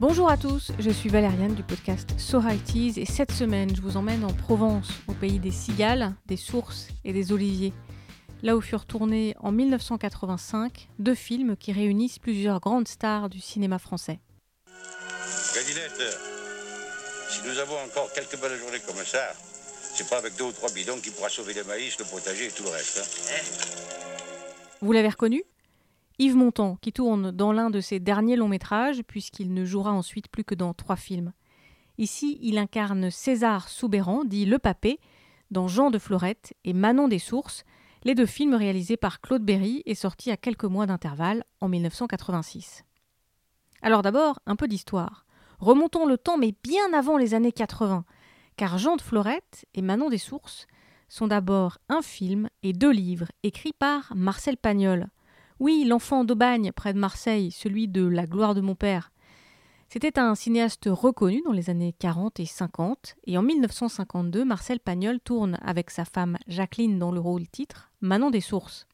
Bonjour à tous, je suis Valériane du podcast So High et cette semaine je vous emmène en Provence, au pays des cigales, des sources et des oliviers. Là où furent tournés en 1985 deux films qui réunissent plusieurs grandes stars du cinéma français. Gadinette, si nous avons encore quelques belles journées comme ça, c'est pas avec deux ou trois bidons qui pourra sauver le maïs, le potager et tout le reste. hein. Vous l'avez reconnu? Yves Montand, qui tourne dans l'un de ses derniers longs métrages, puisqu'il ne jouera ensuite plus que dans trois films. Ici, il incarne César Soubéran, dit Le Papé, dans Jean de Florette et Manon des Sources, les deux films réalisés par Claude Berry et sortis à quelques mois d'intervalle en 1986. Alors d'abord, un peu d'histoire. Remontons le temps, mais bien avant les années 80, car Jean de Florette et Manon des Sources sont d'abord un film et deux livres écrits par Marcel Pagnol. Oui, l'enfant d'Aubagne, près de Marseille, celui de La gloire de mon père. C'était un cinéaste reconnu dans les années 40 et 50, et en 1952, Marcel Pagnol tourne avec sa femme Jacqueline dans le rôle titre Manon des Sources.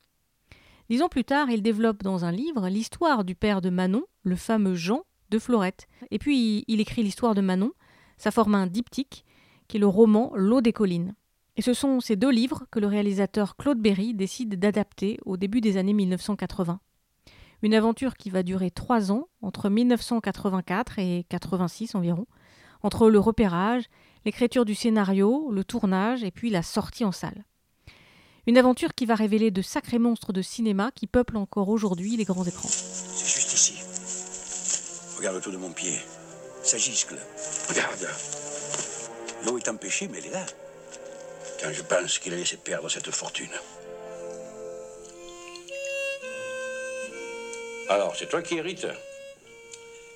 Dix ans plus tard, il développe dans un livre l'histoire du père de Manon, le fameux Jean de Florette. Et puis, il écrit l'histoire de Manon, ça forme un diptyque, qui est le roman L'eau des collines. Et ce sont ces deux livres que le réalisateur Claude Berry décide d'adapter au début des années 1980. Une aventure qui va durer trois ans, entre 1984 et 86 environ, entre le repérage, l'écriture du scénario, le tournage et puis la sortie en salle. Une aventure qui va révéler de sacrés monstres de cinéma qui peuplent encore aujourd'hui les grands écrans. C'est juste ici. Regarde autour de mon pied. Ça giscle. Regarde. L'eau est empêchée, mais elle est là. Quand je pense qu'il a laissé perdre cette fortune. Alors, c'est toi qui hérites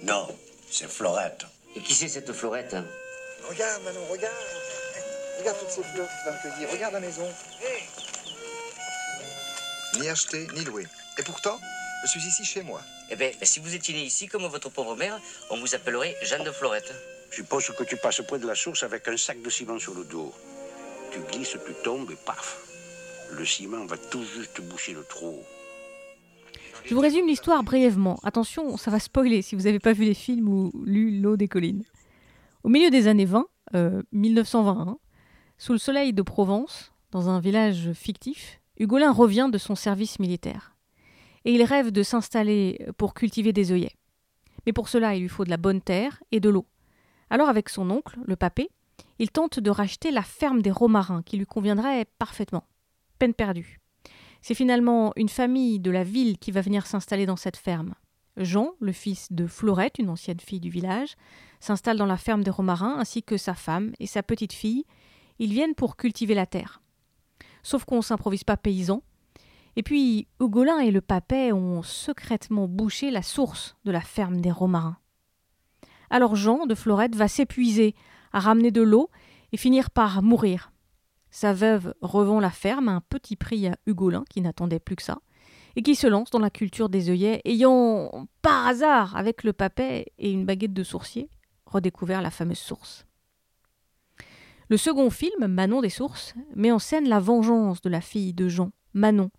Non, c'est Florette. Et qui c'est cette Florette hein Regarde, Manon, regarde. Regarde toutes ces fleurs que tu vas me cueillir. Regarde la maison. Ni acheté, ni loué. Et pourtant, je suis ici chez moi. Eh bien, si vous étiez né ici, comme votre pauvre mère, on vous appellerait Jeanne de Florette. Je suppose que tu passes près de la source avec un sac de ciment sur le dos. Tu glisses, tu tombes et paf. Le ciment va tout juste boucher le trou. Je vous résume l'histoire brièvement. Attention, ça va spoiler si vous n'avez pas vu les films ou lu L'eau des collines. Au milieu des années 20, euh, 1921, sous le soleil de Provence, dans un village fictif, Hugolin revient de son service militaire. Et il rêve de s'installer pour cultiver des œillets. Mais pour cela, il lui faut de la bonne terre et de l'eau. Alors avec son oncle, le papé, il tente de racheter la ferme des Romarins qui lui conviendrait parfaitement. Peine perdue. C'est finalement une famille de la ville qui va venir s'installer dans cette ferme. Jean, le fils de Florette, une ancienne fille du village, s'installe dans la ferme des Romarins ainsi que sa femme et sa petite fille. Ils viennent pour cultiver la terre. Sauf qu'on ne s'improvise pas paysan. Et puis, Hugolin et le papet ont secrètement bouché la source de la ferme des Romarins. Alors Jean de Florette va s'épuiser à ramener de l'eau et finir par mourir. Sa veuve revend la ferme à un petit prix à Hugolin, qui n'attendait plus que ça, et qui se lance dans la culture des œillets, ayant, par hasard, avec le papet et une baguette de sourcier, redécouvert la fameuse source. Le second film, Manon des Sources, met en scène la vengeance de la fille de Jean, Manon.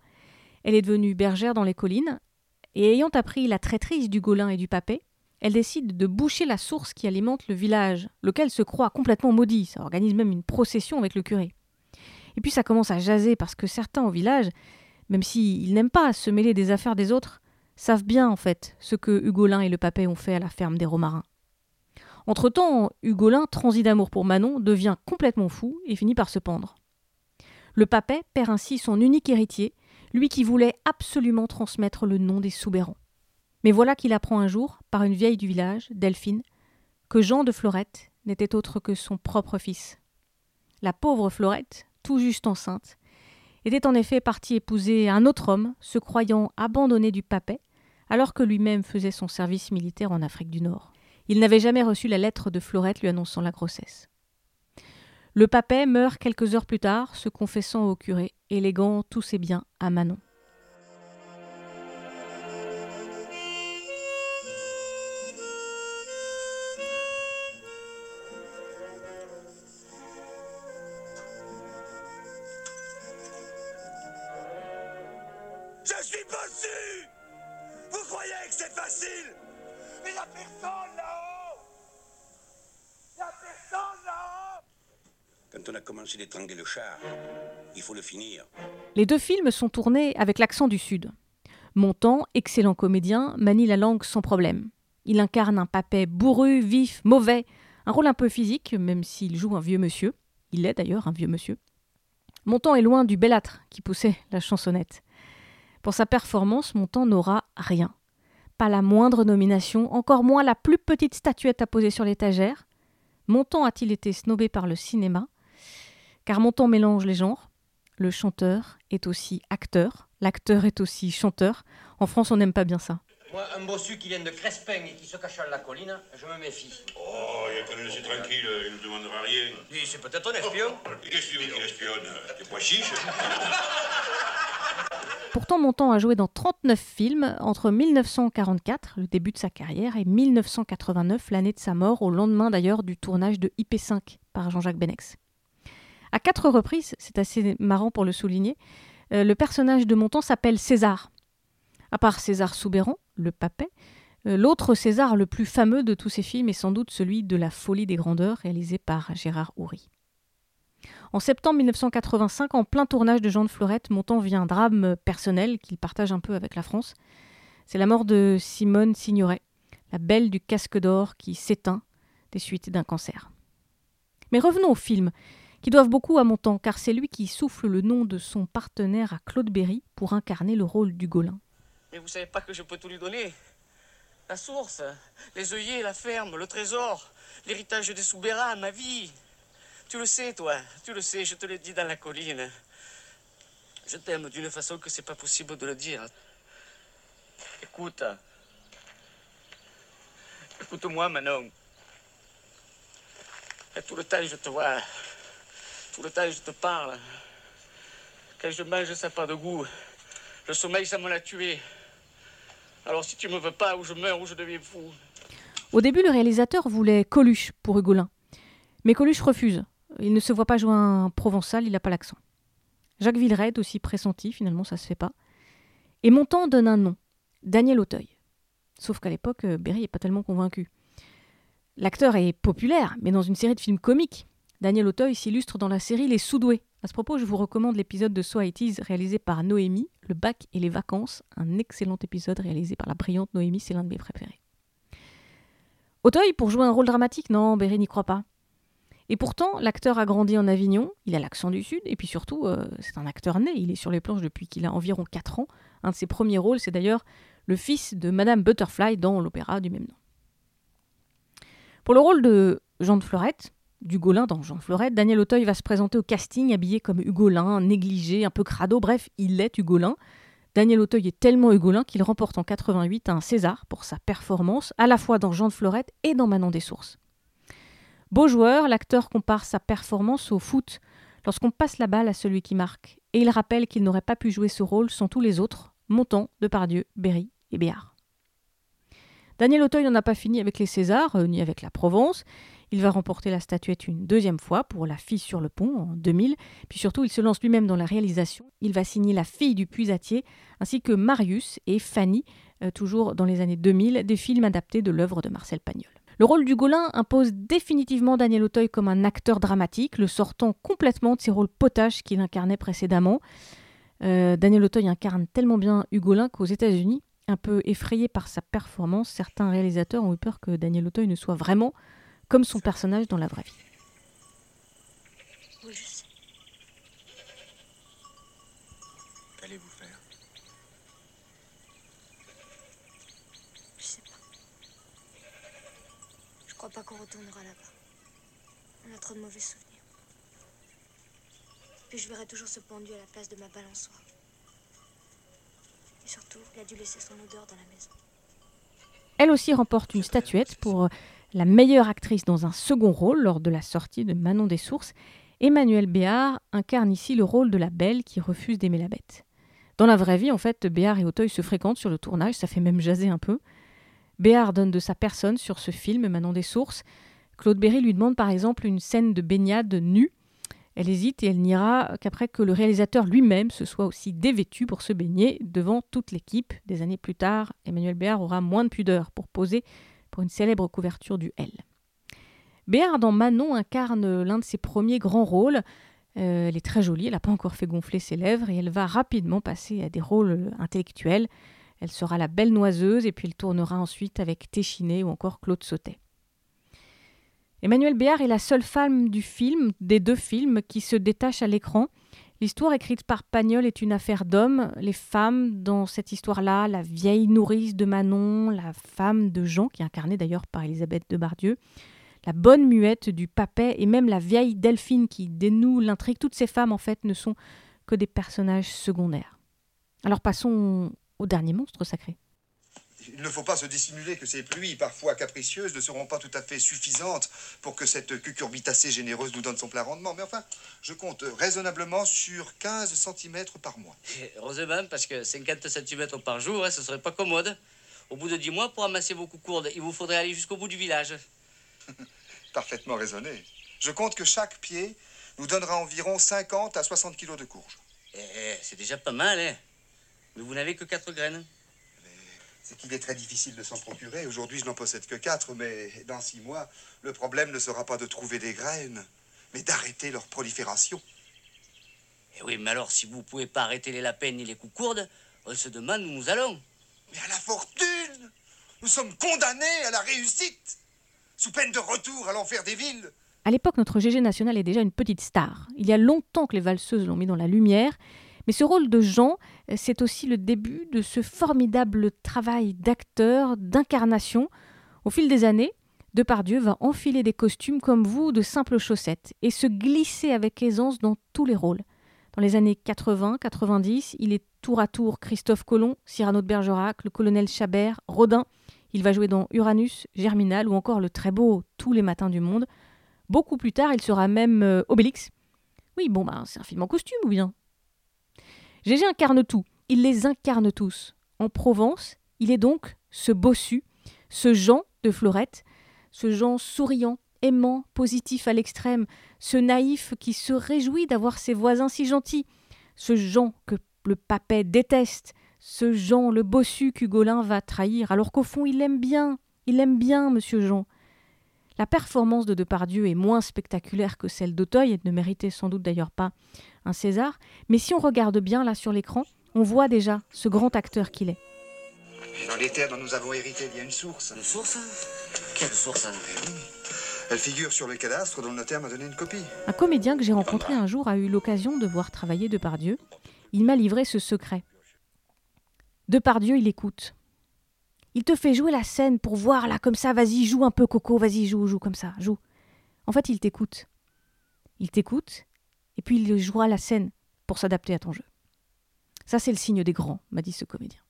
Elle est devenue bergère dans les collines, et ayant appris la traîtrise du Golin et du Papet, elle décide de boucher la source qui alimente le village, lequel se croit complètement maudit. Ça organise même une procession avec le curé. Et puis ça commence à jaser parce que certains au village, même s'ils n'aiment pas se mêler des affaires des autres, savent bien en fait ce que Hugolin et le Papet ont fait à la ferme des Romarins. Entre-temps, Hugolin, transi d'amour pour Manon, devient complètement fou et finit par se pendre. Le Papet perd ainsi son unique héritier, lui qui voulait absolument transmettre le nom des Soubérans. Mais voilà qu'il apprend un jour, par une vieille du village, Delphine, que Jean de Florette n'était autre que son propre fils. La pauvre Florette, tout juste enceinte, était en effet partie épouser un autre homme, se croyant abandonné du papet, alors que lui-même faisait son service militaire en Afrique du Nord. Il n'avait jamais reçu la lettre de Florette lui annonçant la grossesse. Le papet meurt quelques heures plus tard, se confessant au curé et léguant tous ses biens à Manon. Il. Les deux films sont tournés avec l'accent du Sud. Montand, excellent comédien, manie la langue sans problème. Il incarne un papet bourru, vif, mauvais, un rôle un peu physique, même s'il joue un vieux monsieur. Il est d'ailleurs un vieux monsieur. Montand est loin du bellâtre qui poussait la chansonnette. Pour sa performance, Montand n'aura rien. Pas la moindre nomination, encore moins la plus petite statuette à poser sur l'étagère. Montand a-t-il été snobé par le cinéma? Car Montand mélange les genres. Le chanteur est aussi acteur, l'acteur est aussi chanteur. En France, on n'aime pas bien ça. Moi, un bossu qui vient de Crespin et qui se cache à la colline, je me méfie. Oh, il a qu'à le laisser tranquille, il ne demandera rien. Lui, c'est peut-être un espion. Il est sûr qu'il espionne. T'es pas chiche Pourtant, Montand a joué dans 39 films entre 1944, le début de sa carrière, et 1989, l'année de sa mort, au lendemain d'ailleurs du tournage de IP5 par Jean-Jacques Benex. À quatre reprises, c'est assez marrant pour le souligner, euh, le personnage de Montand s'appelle César. À part César Soubéran, le papet, euh, l'autre César le plus fameux de tous ces films est sans doute celui de La folie des grandeurs, réalisé par Gérard Houry. En septembre 1985, en plein tournage de Jean de Florette, Montand vit un drame personnel qu'il partage un peu avec la France. C'est la mort de Simone Signoret, la belle du casque d'or qui s'éteint des suites d'un cancer. Mais revenons au film, qui doivent beaucoup à Montand, car c'est lui qui souffle le nom de son partenaire à Claude Berry pour incarner le rôle du Gaulin. Mais vous savez pas que je peux tout lui donner La source, les œillets, la ferme, le trésor, l'héritage des Soubéras, ma vie. Tu le sais, toi, tu le sais, je te l'ai dit dans la colline. Je t'aime d'une façon que c'est pas possible de le dire. Écoute. Écoute-moi, Manon. Et tout le temps, je te vois. Tout le temps, je te parle. Quand je mange, ça n'a pas de goût. Le sommeil, ça me l'a tué. Alors si tu me veux pas, ou je meurs, ou je deviens fou. Au début, le réalisateur voulait Coluche pour Hugolin. Mais Coluche refuse. Il ne se voit pas jouer un provençal, il n'a pas l'accent. Jacques Villeray aussi pressenti, finalement ça se fait pas. Et Montand donne un nom, Daniel Auteuil. Sauf qu'à l'époque, Berry n'est pas tellement convaincu. L'acteur est populaire, mais dans une série de films comiques. Daniel Auteuil s'illustre dans la série Les Soudoués. À ce propos, je vous recommande l'épisode de So It réalisé par Noémie, Le bac et les vacances, un excellent épisode réalisé par la brillante Noémie, c'est l'un de mes préférés. Auteuil pour jouer un rôle dramatique Non, Berry n'y croit pas. Et pourtant, l'acteur a grandi en Avignon, il a l'accent du Sud, et puis surtout, euh, c'est un acteur né, il est sur les planches depuis qu'il a environ 4 ans. Un de ses premiers rôles, c'est d'ailleurs le fils de Madame Butterfly dans l'opéra du même nom. Pour le rôle de Jean de Florette, du Gaulin dans Jean Florette, Daniel Auteuil va se présenter au casting habillé comme Hugolin, négligé, un peu crado, bref, il est Hugolin. Daniel Auteuil est tellement Hugolin qu'il remporte en 88 un César pour sa performance, à la fois dans Jean de Florette et dans Manon des Sources. Beau joueur, l'acteur compare sa performance au foot lorsqu'on passe la balle à celui qui marque, et il rappelle qu'il n'aurait pas pu jouer ce rôle sans tous les autres, Montand, Depardieu, Berry et Béard. Daniel Auteuil n'en a pas fini avec les Césars, euh, ni avec la Provence. Il va remporter la statuette une deuxième fois pour La fille sur le pont en 2000. Puis surtout, il se lance lui-même dans la réalisation. Il va signer La fille du puisatier, ainsi que Marius et Fanny, euh, toujours dans les années 2000, des films adaptés de l'œuvre de Marcel Pagnol. Le rôle du Gaulin impose définitivement Daniel Auteuil comme un acteur dramatique, le sortant complètement de ses rôles potaches qu'il incarnait précédemment. Euh, Daniel Auteuil incarne tellement bien Hugolin qu'aux États-Unis, un peu effrayé par sa performance, certains réalisateurs ont eu peur que Daniel Auteuil ne soit vraiment comme son personnage dans la vraie vie. Oui, je sais. Qu'allez-vous faire? Je sais pas. Je crois pas qu'on retournera là-bas. On a trop de mauvais souvenirs. Puis je verrai toujours ce pendu à la place de ma balançoire. Et surtout, il a dû laisser son odeur dans la maison. Elle aussi remporte une statuette pour la meilleure actrice dans un second rôle lors de la sortie de Manon des Sources. Emmanuelle Béard incarne ici le rôle de la belle qui refuse d'aimer la bête. Dans la vraie vie, en fait, Béard et Auteuil se fréquentent sur le tournage, ça fait même jaser un peu. Béard donne de sa personne sur ce film, Manon des Sources. Claude Berry lui demande par exemple une scène de baignade nue. Elle hésite et elle n'ira qu'après que le réalisateur lui-même se soit aussi dévêtu pour se baigner devant toute l'équipe. Des années plus tard, Emmanuel Béard aura moins de pudeur pour poser pour une célèbre couverture du L. Béard dans Manon incarne l'un de ses premiers grands rôles. Euh, elle est très jolie, elle n'a pas encore fait gonfler ses lèvres et elle va rapidement passer à des rôles intellectuels. Elle sera la belle noiseuse et puis elle tournera ensuite avec Téchiné ou encore Claude Sautet. Emmanuelle Béard est la seule femme du film, des deux films, qui se détache à l'écran. L'histoire écrite par Pagnol est une affaire d'hommes. Les femmes dans cette histoire-là, la vieille nourrice de Manon, la femme de Jean, qui est incarnée d'ailleurs par Elisabeth de Bardieu, la bonne muette du papet et même la vieille Delphine qui dénoue l'intrigue, toutes ces femmes en fait ne sont que des personnages secondaires. Alors passons au dernier monstre sacré. Il ne faut pas se dissimuler que ces pluies, parfois capricieuses, ne seront pas tout à fait suffisantes pour que cette cucurbitacée généreuse nous donne son plein rendement. Mais enfin, je compte raisonnablement sur 15 cm par mois. Heureusement, parce que 50 cm par jour, hein, ce serait pas commode. Au bout de 10 mois, pour amasser vos coucourdes, il vous faudrait aller jusqu'au bout du village. Parfaitement raisonné. Je compte que chaque pied nous donnera environ 50 à 60 kilos de courge. Eh, eh, c'est déjà pas mal, hein. Mais vous n'avez que 4 graines. C'est qu'il est très difficile de s'en procurer. Aujourd'hui, je n'en possède que 4, mais dans 6 mois, le problème ne sera pas de trouver des graines, mais d'arrêter leur prolifération. Eh oui, mais alors, si vous pouvez pas arrêter les lapins ni les coucourdes, on se demande où nous allons. Mais à la fortune Nous sommes condamnés à la réussite sous peine de retour à l'enfer des villes. À l'époque, notre GG national est déjà une petite star. Il y a longtemps que les valseuses l'ont mis dans la lumière, mais ce rôle de Jean, c'est aussi le début de ce formidable travail d'acteur, d'incarnation. Au fil des années, Depardieu va enfiler des costumes comme vous de simples chaussettes et se glisser avec aisance dans tous les rôles. Dans les années 80-90, il est tour à tour Christophe Colomb, Cyrano de Bergerac, le colonel Chabert, Rodin. Il va jouer dans Uranus, Germinal ou encore le très beau Tous les matins du monde. Beaucoup plus tard, il sera même euh, Obélix. Oui, bon, bah, c'est un film en costume ou bien? Gégé incarne tout, il les incarne tous. En Provence, il est donc ce bossu, ce Jean de Florette, ce Jean souriant, aimant, positif à l'extrême, ce naïf qui se réjouit d'avoir ses voisins si gentils, ce Jean que le papet déteste, ce Jean, le bossu qu'Hugolin va trahir, alors qu'au fond il aime bien, il aime bien, monsieur Jean. La performance de Depardieu est moins spectaculaire que celle d'Auteuil, et ne méritait sans doute d'ailleurs pas un César, mais si on regarde bien là sur l'écran, on voit déjà ce grand acteur qu'il est. dans les terres dont nous avons hérité, il y a une source. Une source Quelle source Elle figure sur le cadastre dont le notaire m'a donné une copie. Un comédien que j'ai rencontré un jour a eu l'occasion de voir travailler Depardieu. Il m'a livré ce secret. Depardieu, il écoute. Il te fait jouer la scène pour voir là, comme ça, vas-y, joue un peu, Coco, vas-y, joue, joue comme ça, joue. En fait, il t'écoute. Il t'écoute, et puis il jouera la scène pour s'adapter à ton jeu. Ça, c'est le signe des grands, m'a dit ce comédien.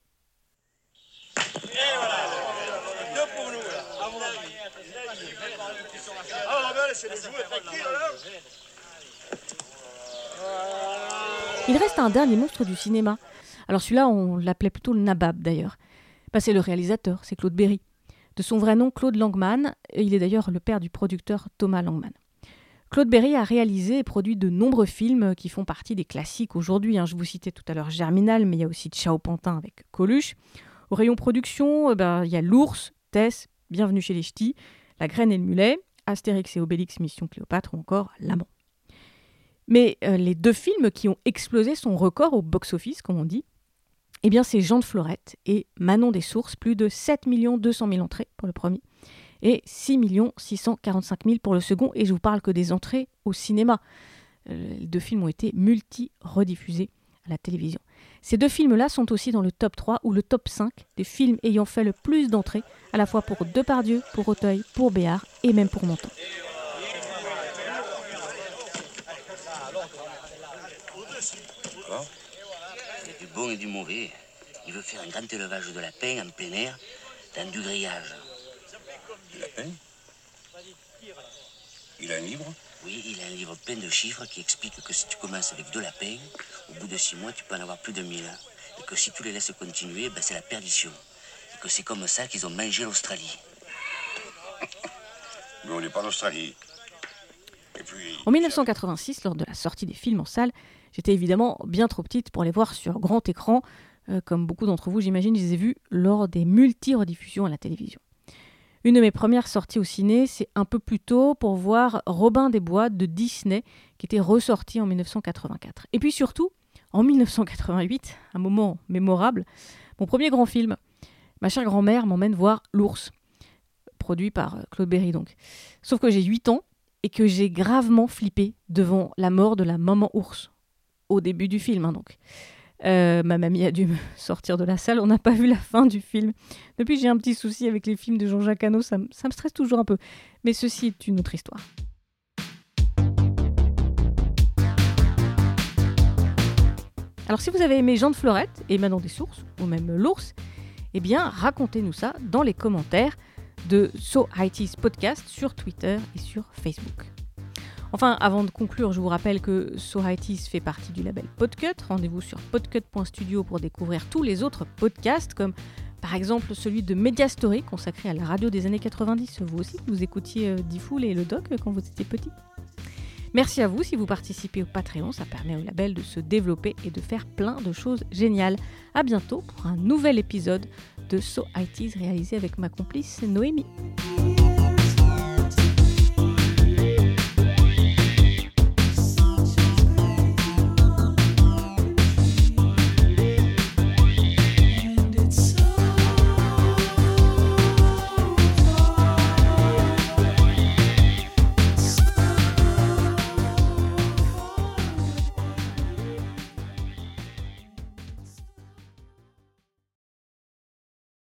Il reste un dernier monstre du cinéma, alors celui-là, on l'appelait plutôt le Nabab d'ailleurs. Bah, c'est le réalisateur, c'est Claude Berry. De son vrai nom, Claude Langman, il est d'ailleurs le père du producteur Thomas Langman. Claude Berry a réalisé et produit de nombreux films qui font partie des classiques aujourd'hui. Hein. Je vous citais tout à l'heure Germinal, mais il y a aussi Ciao Pantin avec Coluche. Au rayon production, eh ben, il y a L'Ours, Tess, Bienvenue chez les Ch'tis, La Graine et le Mulet, Astérix et Obélix Mission Cléopâtre ou encore L'Amant. Mais euh, les deux films qui ont explosé son record au box-office, comme on dit, eh bien, c'est Jean de Florette et Manon des Sources, plus de 7 200 000 entrées pour le premier et 6 645 000 pour le second. Et je vous parle que des entrées au cinéma. Les deux films ont été multi-rediffusés à la télévision. Ces deux films-là sont aussi dans le top 3 ou le top 5 des films ayant fait le plus d'entrées, à la fois pour Depardieu, pour Auteuil, pour Béard et même pour Montand. bon et du mauvais. Il veut faire un grand élevage de lapins en plein air, dans du grillage. Il a un livre? Oui, il a un livre plein de chiffres qui explique que si tu commences avec deux lapins, au bout de six mois, tu peux en avoir plus de mille. Et que si tu les laisses continuer, ben, c'est la perdition. Et que c'est comme ça qu'ils ont mangé l'Australie. Mais on n'est pas en Australie. En 1986, lors de la sortie des films en salle, J'étais évidemment bien trop petite pour les voir sur grand écran, euh, comme beaucoup d'entre vous, j'imagine, je les ai vus lors des multi-rediffusions à la télévision. Une de mes premières sorties au ciné, c'est un peu plus tôt pour voir Robin des Bois de Disney, qui était ressorti en 1984. Et puis surtout, en 1988, un moment mémorable, mon premier grand film. Ma chère grand-mère m'emmène voir L'ours, produit par euh, Claude Berry donc. Sauf que j'ai 8 ans et que j'ai gravement flippé devant la mort de la maman ours au début du film hein, donc. Euh, ma mamie a dû me sortir de la salle, on n'a pas vu la fin du film. Depuis, j'ai un petit souci avec les films de Jean-Jacques Hano, ça, me stresse toujours un peu. Mais ceci est une autre histoire. Alors si vous avez aimé Jean de Florette et Manon des Sources, ou même l'ours, eh bien racontez-nous ça dans les commentaires de So IT's podcast sur Twitter et sur Facebook. Enfin, avant de conclure, je vous rappelle que So IT's fait partie du label Podcut. Rendez-vous sur podcut.studio pour découvrir tous les autres podcasts, comme par exemple celui de Media Story consacré à la radio des années 90. Vous aussi, vous écoutiez euh, Diffoul et le doc quand vous étiez petit. Merci à vous si vous participez au Patreon, ça permet au label de se développer et de faire plein de choses géniales. A bientôt pour un nouvel épisode de So réalisé avec ma complice Noémie.